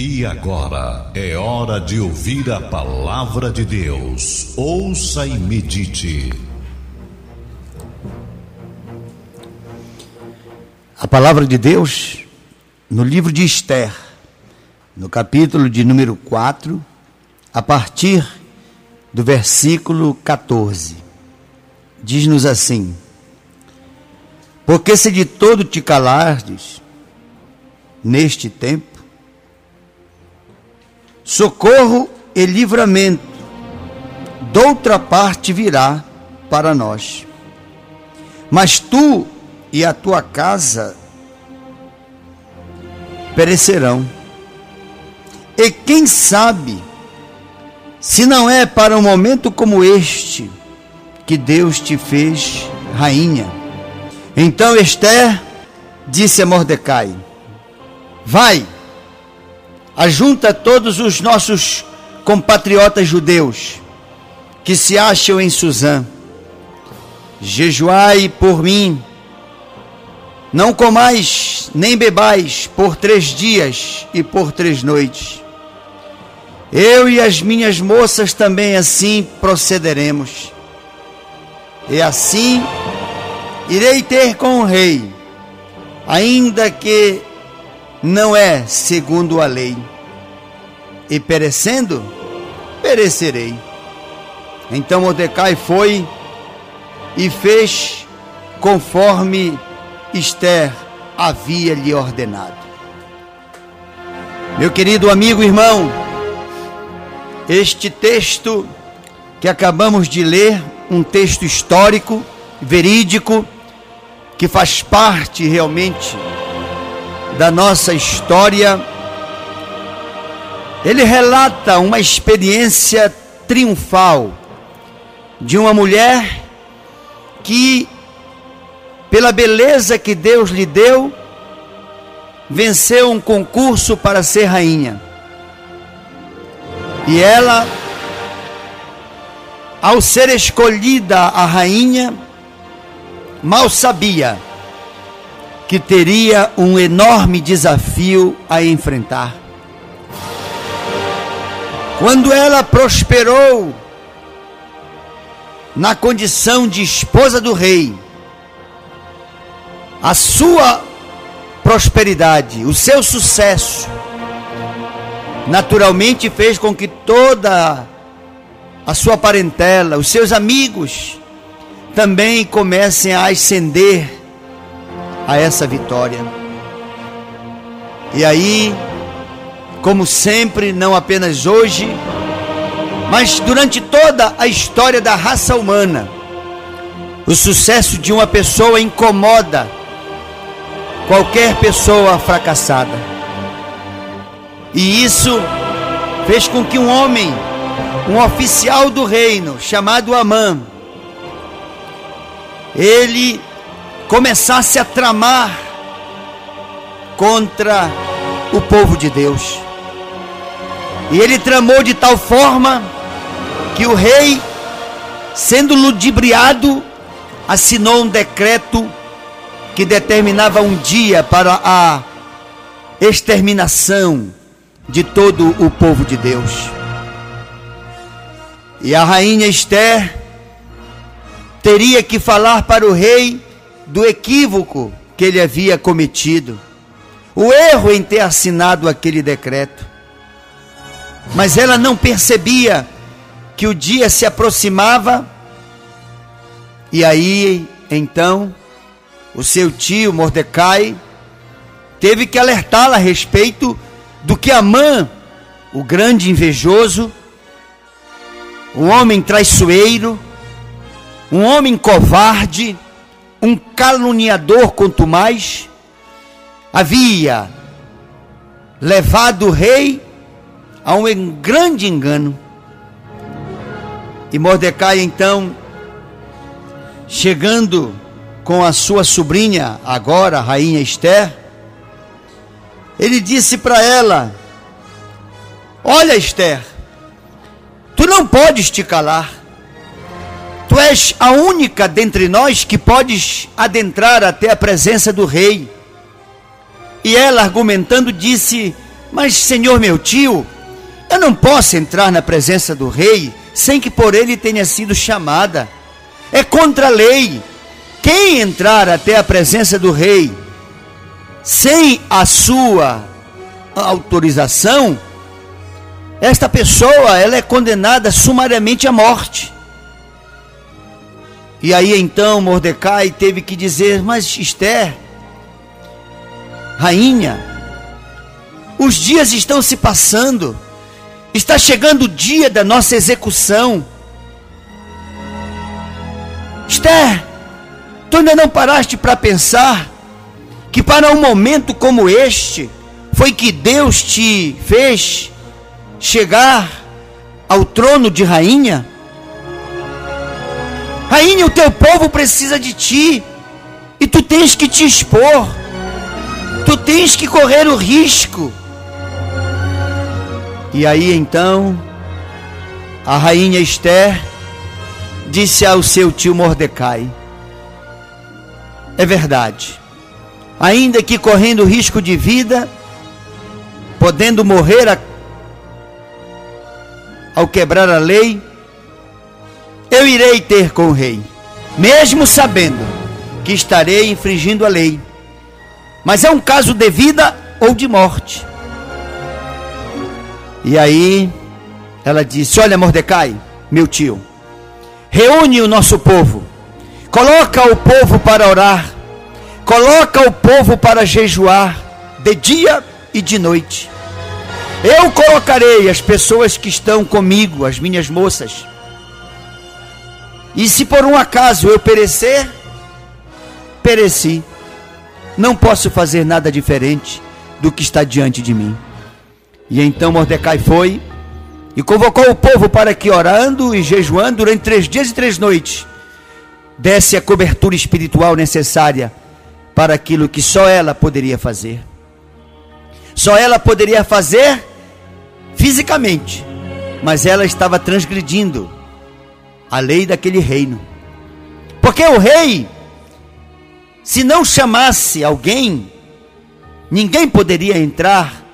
E agora é hora de ouvir a palavra de Deus. Ouça e medite. A palavra de Deus no livro de Esther, no capítulo de número 4, a partir do versículo 14. Diz-nos assim: Porque se de todo te calardes neste tempo, socorro e livramento, doutra parte virá para nós. Mas tu e a tua casa perecerão. E quem sabe, se não é para um momento como este que Deus te fez rainha. Então Esther disse a Mordecai: Vai, ajunta todos os nossos compatriotas judeus que se acham em Suzã. Jejuai por mim, não comais nem bebais por três dias e por três noites. Eu e as minhas moças também assim procederemos. E assim irei ter com o rei, ainda que não é segundo a lei. E perecendo, perecerei. Então Mordecai foi e fez conforme Esther havia lhe ordenado. Meu querido amigo irmão, este texto que acabamos de ler, um texto histórico, verídico, que faz parte realmente da nossa história, ele relata uma experiência triunfal de uma mulher que, pela beleza que Deus lhe deu, venceu um concurso para ser rainha. E ela, ao ser escolhida a rainha, mal sabia que teria um enorme desafio a enfrentar. Quando ela prosperou na condição de esposa do rei, a sua prosperidade, o seu sucesso, naturalmente fez com que toda a sua parentela, os seus amigos, também comecem a ascender a essa vitória. E aí, como sempre, não apenas hoje, mas durante toda a história da raça humana, o sucesso de uma pessoa incomoda qualquer pessoa fracassada. E isso fez com que um homem, um oficial do reino, chamado Amã, ele começasse a tramar contra o povo de Deus. E ele tramou de tal forma que o rei, sendo ludibriado, assinou um decreto que determinava um dia para a exterminação de todo o povo de Deus. E a rainha Esther teria que falar para o rei do equívoco que ele havia cometido, o erro em ter assinado aquele decreto. Mas ela não percebia que o dia se aproximava, e aí, então, o seu tio Mordecai teve que alertá-la a respeito do que Amã, o grande invejoso, um homem traiçoeiro, um homem covarde, um caluniador, quanto mais, havia levado o rei a um grande engano. E Mordecai, então, chegando com a sua sobrinha, agora a rainha Esther, ele disse para ela: Olha, Esther, tu não podes te calar. Tu és a única dentre nós que podes adentrar até a presença do rei. E ela, argumentando, disse: Mas, senhor meu tio, eu não posso entrar na presença do rei sem que por ele tenha sido chamada. É contra a lei. Quem entrar até a presença do rei sem a sua autorização, esta pessoa ela é condenada sumariamente à morte. E aí então Mordecai teve que dizer: Mas Esther, rainha, os dias estão se passando, está chegando o dia da nossa execução. Esther, tu ainda não paraste para pensar que para um momento como este foi que Deus te fez chegar ao trono de rainha? Rainha, o teu povo precisa de ti. E tu tens que te expor. Tu tens que correr o risco. E aí então, a rainha Esther disse ao seu tio Mordecai: É verdade. Ainda que correndo risco de vida, podendo morrer a, ao quebrar a lei, eu irei ter com o rei, mesmo sabendo que estarei infringindo a lei. Mas é um caso de vida ou de morte. E aí ela disse: Olha, Mordecai, meu tio, reúne o nosso povo, coloca o povo para orar, coloca o povo para jejuar de dia e de noite. Eu colocarei as pessoas que estão comigo, as minhas moças, e se por um acaso eu perecer, pereci. Não posso fazer nada diferente do que está diante de mim. E então Mordecai foi e convocou o povo para que, orando e jejuando durante três dias e três noites, desse a cobertura espiritual necessária para aquilo que só ela poderia fazer. Só ela poderia fazer fisicamente, mas ela estava transgredindo a lei daquele reino. Porque o rei, se não chamasse alguém, ninguém poderia entrar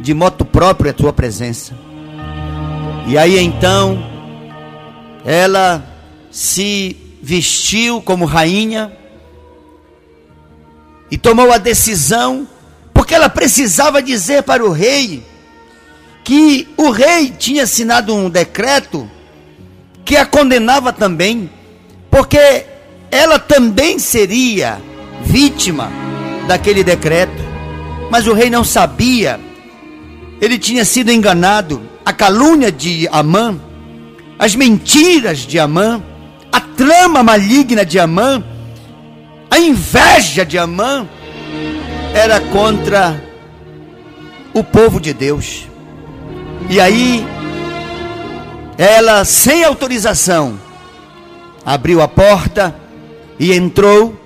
de moto próprio à tua presença. E aí então, ela se vestiu como rainha e tomou a decisão, porque ela precisava dizer para o rei que o rei tinha assinado um decreto que a condenava também, porque ela também seria vítima daquele decreto. Mas o rei não sabia, ele tinha sido enganado. A calúnia de Amã, as mentiras de Amã, a trama maligna de Amã, a inveja de Amã, era contra o povo de Deus. E aí ela, sem autorização, abriu a porta e entrou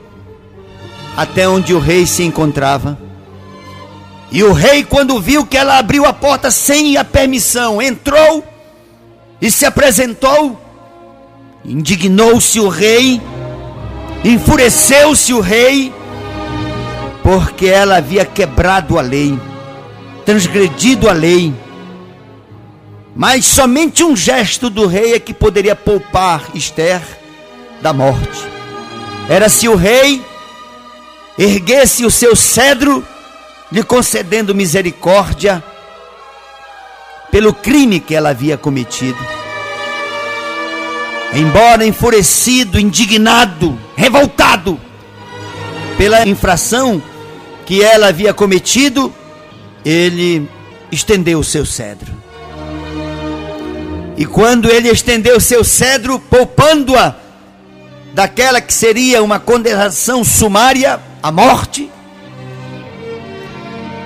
até onde o rei se encontrava. E o rei, quando viu que ela abriu a porta sem a permissão, entrou e se apresentou, indignou-se o rei, enfureceu-se o rei, porque ela havia quebrado a lei, transgredido a lei mas somente um gesto do rei é que poderia poupar Esther da morte. Era se o rei erguesse o seu cedro, lhe concedendo misericórdia pelo crime que ela havia cometido. Embora enfurecido, indignado, revoltado pela infração que ela havia cometido, ele estendeu o seu cedro. E quando ele estendeu seu cedro, poupando-a daquela que seria uma condenação sumária, a morte,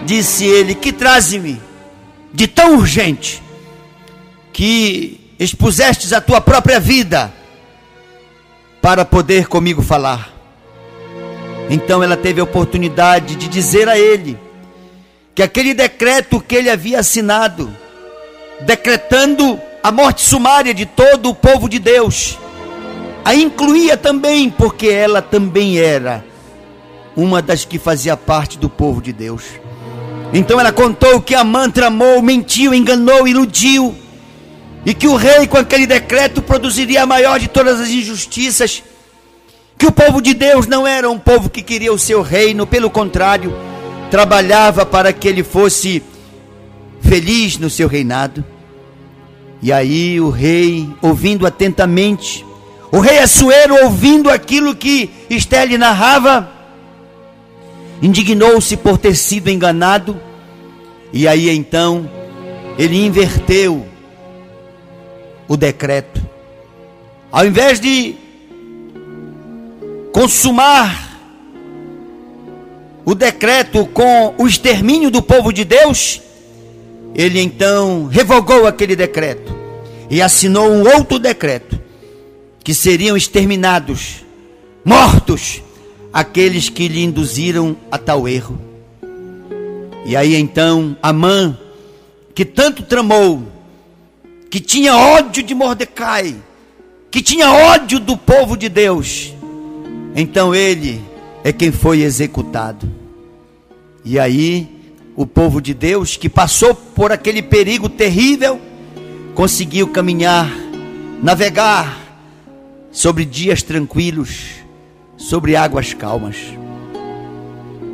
disse ele: Que traze-me de tão urgente que expusestes a tua própria vida para poder comigo falar. Então ela teve a oportunidade de dizer a ele que aquele decreto que ele havia assinado, decretando a morte sumária de todo o povo de Deus. A incluía também, porque ela também era uma das que fazia parte do povo de Deus. Então ela contou que Amã tramou, mentiu, enganou, iludiu, e que o rei, com aquele decreto, produziria a maior de todas as injustiças. Que o povo de Deus não era um povo que queria o seu reino, pelo contrário, trabalhava para que ele fosse feliz no seu reinado. E aí o rei, ouvindo atentamente, o rei Assuero, ouvindo aquilo que Esther lhe narrava, indignou-se por ter sido enganado, e aí então ele inverteu o decreto. Ao invés de consumar o decreto com o extermínio do povo de Deus, ele então revogou aquele decreto e assinou um outro decreto que seriam exterminados, mortos aqueles que lhe induziram a tal erro. E aí então Amã, que tanto tramou, que tinha ódio de Mordecai, que tinha ódio do povo de Deus, então ele é quem foi executado. E aí o povo de Deus que passou por aquele perigo terrível conseguiu caminhar, navegar sobre dias tranquilos sobre águas calmas.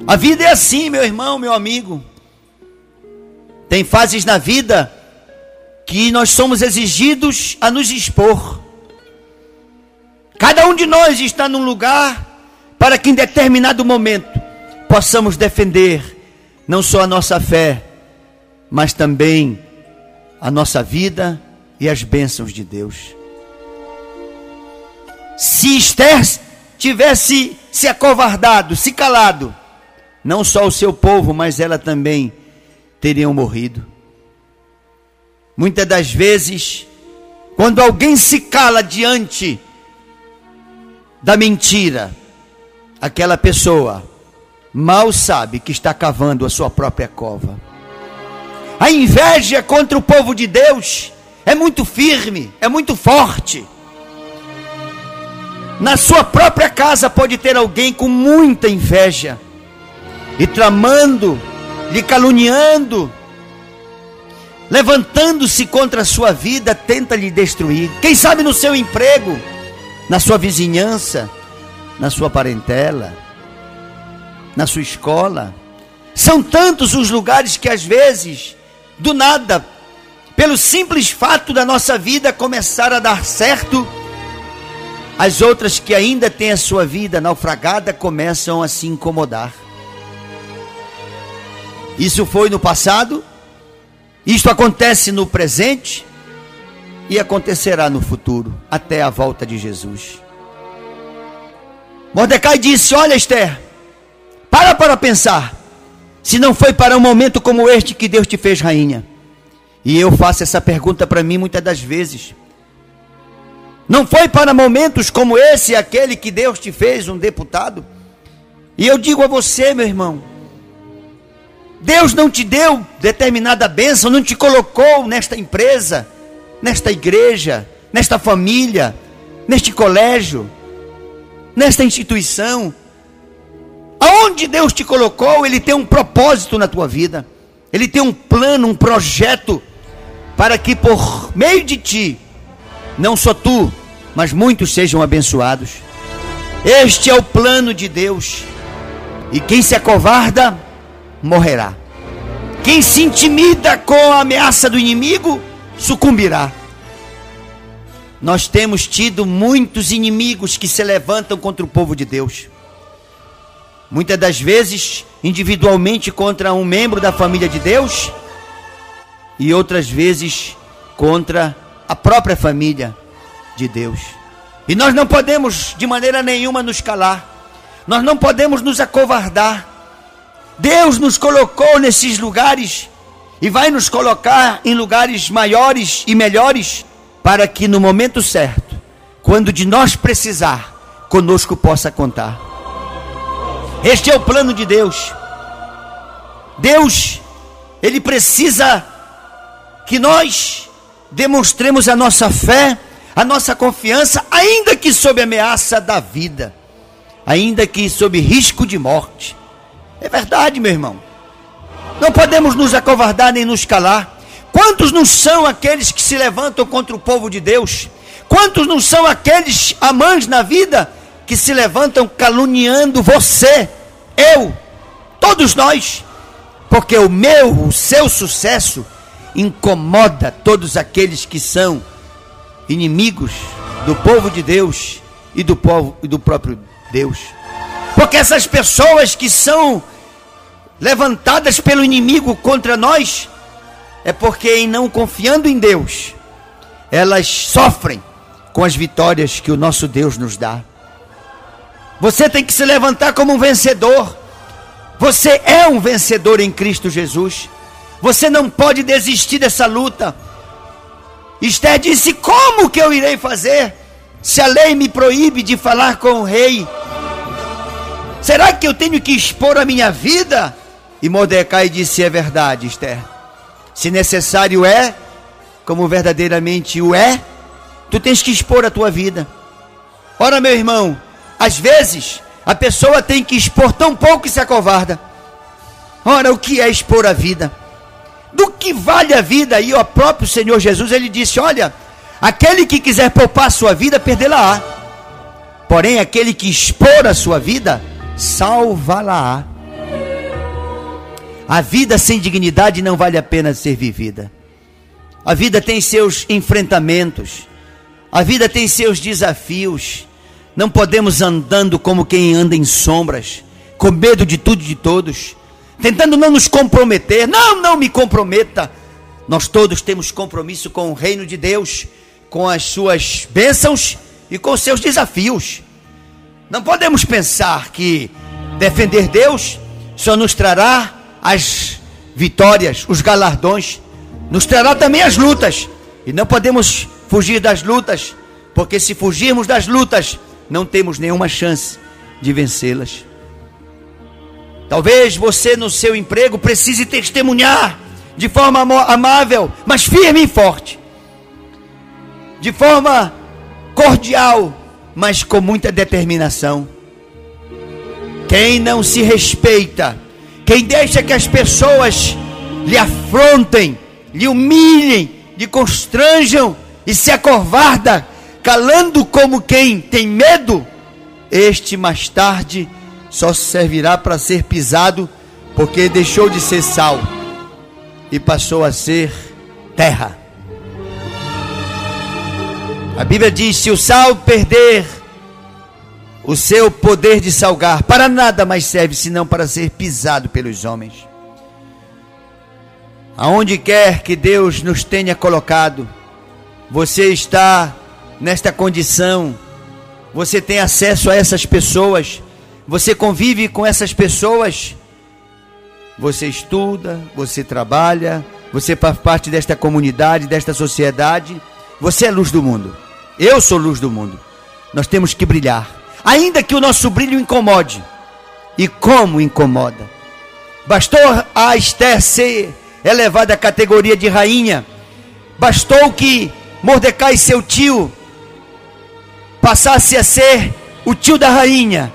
A vida é assim, meu irmão, meu amigo. Tem fases na vida que nós somos exigidos a nos expor. Cada um de nós está num lugar para que em determinado momento possamos defender não só a nossa fé, mas também a nossa vida e as bênçãos de Deus. Se Esther tivesse se acovardado, se calado, não só o seu povo, mas ela também teriam morrido. Muitas das vezes, quando alguém se cala diante da mentira, aquela pessoa mal sabe que está cavando a sua própria cova. A inveja contra o povo de Deus é muito firme, é muito forte. Na sua própria casa pode ter alguém com muita inveja e tramando, lhe caluniando, levantando-se contra a sua vida, tenta lhe destruir. Quem sabe no seu emprego, na sua vizinhança, na sua parentela, na sua escola. São tantos os lugares que às vezes, do nada, pelo simples fato da nossa vida começar a dar certo, as outras que ainda têm a sua vida naufragada começam a se incomodar. Isso foi no passado, isto acontece no presente e acontecerá no futuro, até a volta de Jesus. Mordecai disse: Olha, Esther, para para pensar, se não foi para um momento como este que Deus te fez rainha. E eu faço essa pergunta para mim muitas das vezes. Não foi para momentos como esse aquele que Deus te fez um deputado? E eu digo a você, meu irmão, Deus não te deu determinada bênção, não te colocou nesta empresa, nesta igreja, nesta família, neste colégio, nesta instituição. Aonde Deus te colocou, Ele tem um propósito na tua vida, Ele tem um plano, um projeto, para que por meio de ti, não só tu, mas muitos sejam abençoados. Este é o plano de Deus. E quem se acovarda, morrerá. Quem se intimida com a ameaça do inimigo, sucumbirá. Nós temos tido muitos inimigos que se levantam contra o povo de Deus. Muitas das vezes, individualmente contra um membro da família de Deus, e outras vezes contra a própria família de Deus. E nós não podemos de maneira nenhuma nos calar. Nós não podemos nos acovardar. Deus nos colocou nesses lugares e vai nos colocar em lugares maiores e melhores para que no momento certo, quando de nós precisar, conosco possa contar. Este é o plano de Deus. Deus, ele precisa que nós demonstremos a nossa fé a nossa confiança, ainda que sob ameaça da vida, ainda que sob risco de morte. É verdade, meu irmão. Não podemos nos acovardar nem nos calar. Quantos não são aqueles que se levantam contra o povo de Deus? Quantos não são aqueles amãs na vida que se levantam caluniando você, eu, todos nós? Porque o meu, o seu sucesso incomoda todos aqueles que são inimigos do povo de Deus e do povo e do próprio Deus. Porque essas pessoas que são levantadas pelo inimigo contra nós é porque em não confiando em Deus, elas sofrem com as vitórias que o nosso Deus nos dá. Você tem que se levantar como um vencedor. Você é um vencedor em Cristo Jesus. Você não pode desistir dessa luta. Esther disse: Como que eu irei fazer? Se a lei me proíbe de falar com o rei, será que eu tenho que expor a minha vida? E Mordecai disse: É verdade, Esther. Se necessário é, como verdadeiramente o é, tu tens que expor a tua vida. Ora, meu irmão, às vezes a pessoa tem que expor tão pouco e se acovarda. Ora, o que é expor a vida? Do que vale a vida? E o próprio Senhor Jesus, ele disse: Olha, aquele que quiser poupar a sua vida, perdê-la-á. Porém, aquele que expor a sua vida, salvá-la-á. A vida sem dignidade não vale a pena ser vivida. A vida tem seus enfrentamentos. A vida tem seus desafios. Não podemos andando como quem anda em sombras, com medo de tudo e de todos tentando não nos comprometer. Não, não me comprometa. Nós todos temos compromisso com o reino de Deus, com as suas bênçãos e com os seus desafios. Não podemos pensar que defender Deus só nos trará as vitórias, os galardões, nos trará também as lutas. E não podemos fugir das lutas, porque se fugirmos das lutas, não temos nenhuma chance de vencê-las. Talvez você no seu emprego precise testemunhar de forma amável, mas firme e forte. De forma cordial, mas com muita determinação. Quem não se respeita, quem deixa que as pessoas lhe afrontem, lhe humilhem, lhe constranjam e se acovarda, calando como quem tem medo, este mais tarde só servirá para ser pisado, porque deixou de ser sal e passou a ser terra. A Bíblia diz: se o sal perder o seu poder de salgar, para nada mais serve senão para ser pisado pelos homens. Aonde quer que Deus nos tenha colocado, você está nesta condição, você tem acesso a essas pessoas você convive com essas pessoas, você estuda, você trabalha, você faz parte desta comunidade, desta sociedade, você é luz do mundo. Eu sou luz do mundo. Nós temos que brilhar, ainda que o nosso brilho incomode. E como incomoda? Bastou a Esther ser elevada à categoria de rainha, bastou que Mordecai, seu tio, passasse a ser o tio da rainha,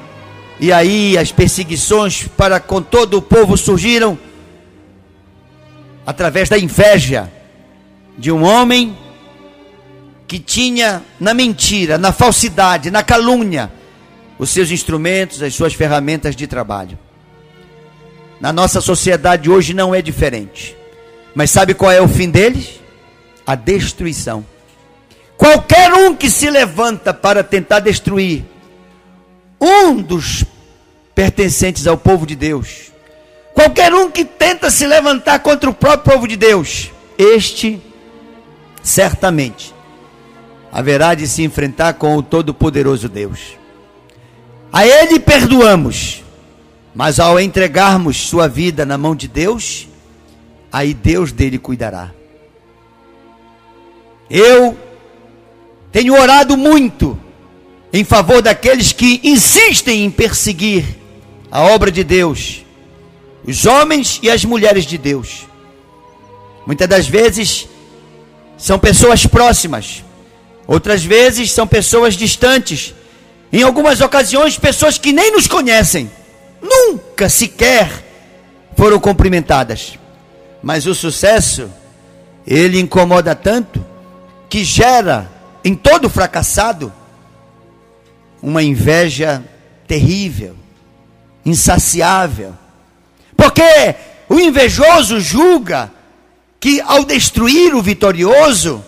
e aí as perseguições para com todo o povo surgiram através da inveja de um homem que tinha na mentira, na falsidade, na calúnia, os seus instrumentos, as suas ferramentas de trabalho. Na nossa sociedade hoje não é diferente. Mas sabe qual é o fim deles? A destruição. Qualquer um que se levanta para tentar destruir um dos pertencentes ao povo de Deus, qualquer um que tenta se levantar contra o próprio povo de Deus, este certamente haverá de se enfrentar com o Todo-Poderoso Deus. A Ele perdoamos, mas ao entregarmos sua vida na mão de Deus, aí Deus dele cuidará. Eu tenho orado muito em favor daqueles que insistem em perseguir a obra de Deus, os homens e as mulheres de Deus. Muitas das vezes são pessoas próximas, outras vezes são pessoas distantes, em algumas ocasiões, pessoas que nem nos conhecem, nunca sequer foram cumprimentadas. Mas o sucesso, ele incomoda tanto que gera em todo fracassado uma inveja terrível, insaciável. Porque o invejoso julga que ao destruir o vitorioso,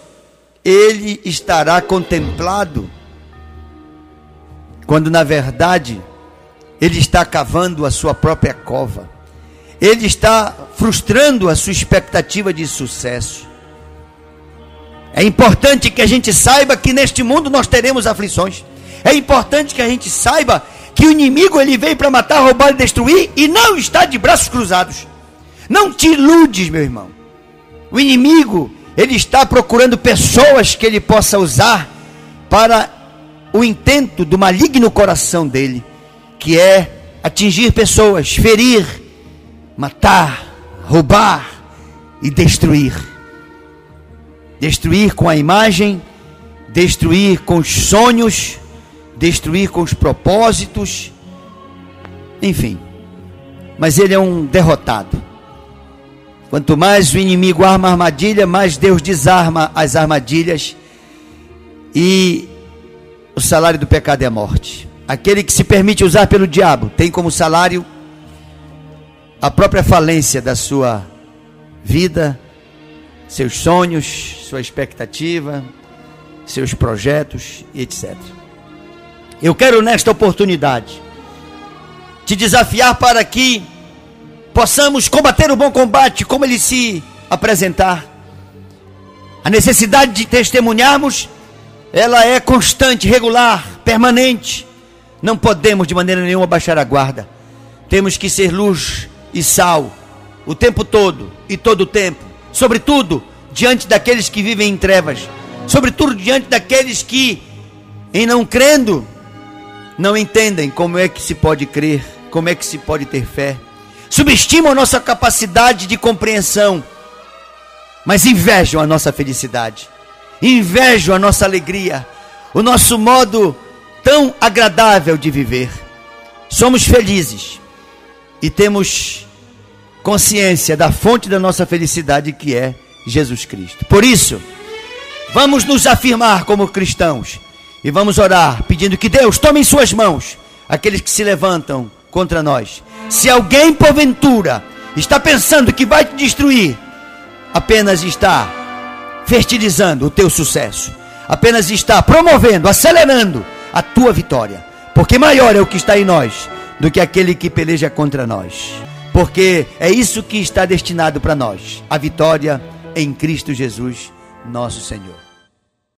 ele estará contemplado, quando na verdade ele está cavando a sua própria cova, ele está frustrando a sua expectativa de sucesso. É importante que a gente saiba que neste mundo nós teremos aflições. É importante que a gente saiba que o inimigo ele veio para matar, roubar e destruir e não está de braços cruzados. Não te iludes, meu irmão. O inimigo, ele está procurando pessoas que ele possa usar para o intento do maligno coração dele, que é atingir pessoas, ferir, matar, roubar e destruir. Destruir com a imagem, destruir com os sonhos, destruir com os propósitos, enfim. Mas ele é um derrotado. Quanto mais o inimigo arma armadilha, mais Deus desarma as armadilhas. E o salário do pecado é a morte. Aquele que se permite usar pelo diabo tem como salário a própria falência da sua vida, seus sonhos, sua expectativa, seus projetos e etc. Eu quero nesta oportunidade te desafiar para que possamos combater o bom combate, como ele se apresentar. A necessidade de testemunharmos, ela é constante, regular, permanente. Não podemos de maneira nenhuma baixar a guarda. Temos que ser luz e sal o tempo todo e todo o tempo, sobretudo diante daqueles que vivem em trevas, sobretudo diante daqueles que, em não crendo, não entendem como é que se pode crer, como é que se pode ter fé subestimam a nossa capacidade de compreensão, mas invejam a nossa felicidade, invejam a nossa alegria, o nosso modo tão agradável de viver. Somos felizes e temos consciência da fonte da nossa felicidade que é Jesus Cristo. Por isso, vamos nos afirmar como cristãos e vamos orar pedindo que Deus tome em suas mãos aqueles que se levantam contra nós se alguém porventura está pensando que vai te destruir, apenas está fertilizando o teu sucesso, apenas está promovendo, acelerando a tua vitória, porque maior é o que está em nós do que aquele que peleja contra nós, porque é isso que está destinado para nós, a vitória em Cristo Jesus, nosso Senhor.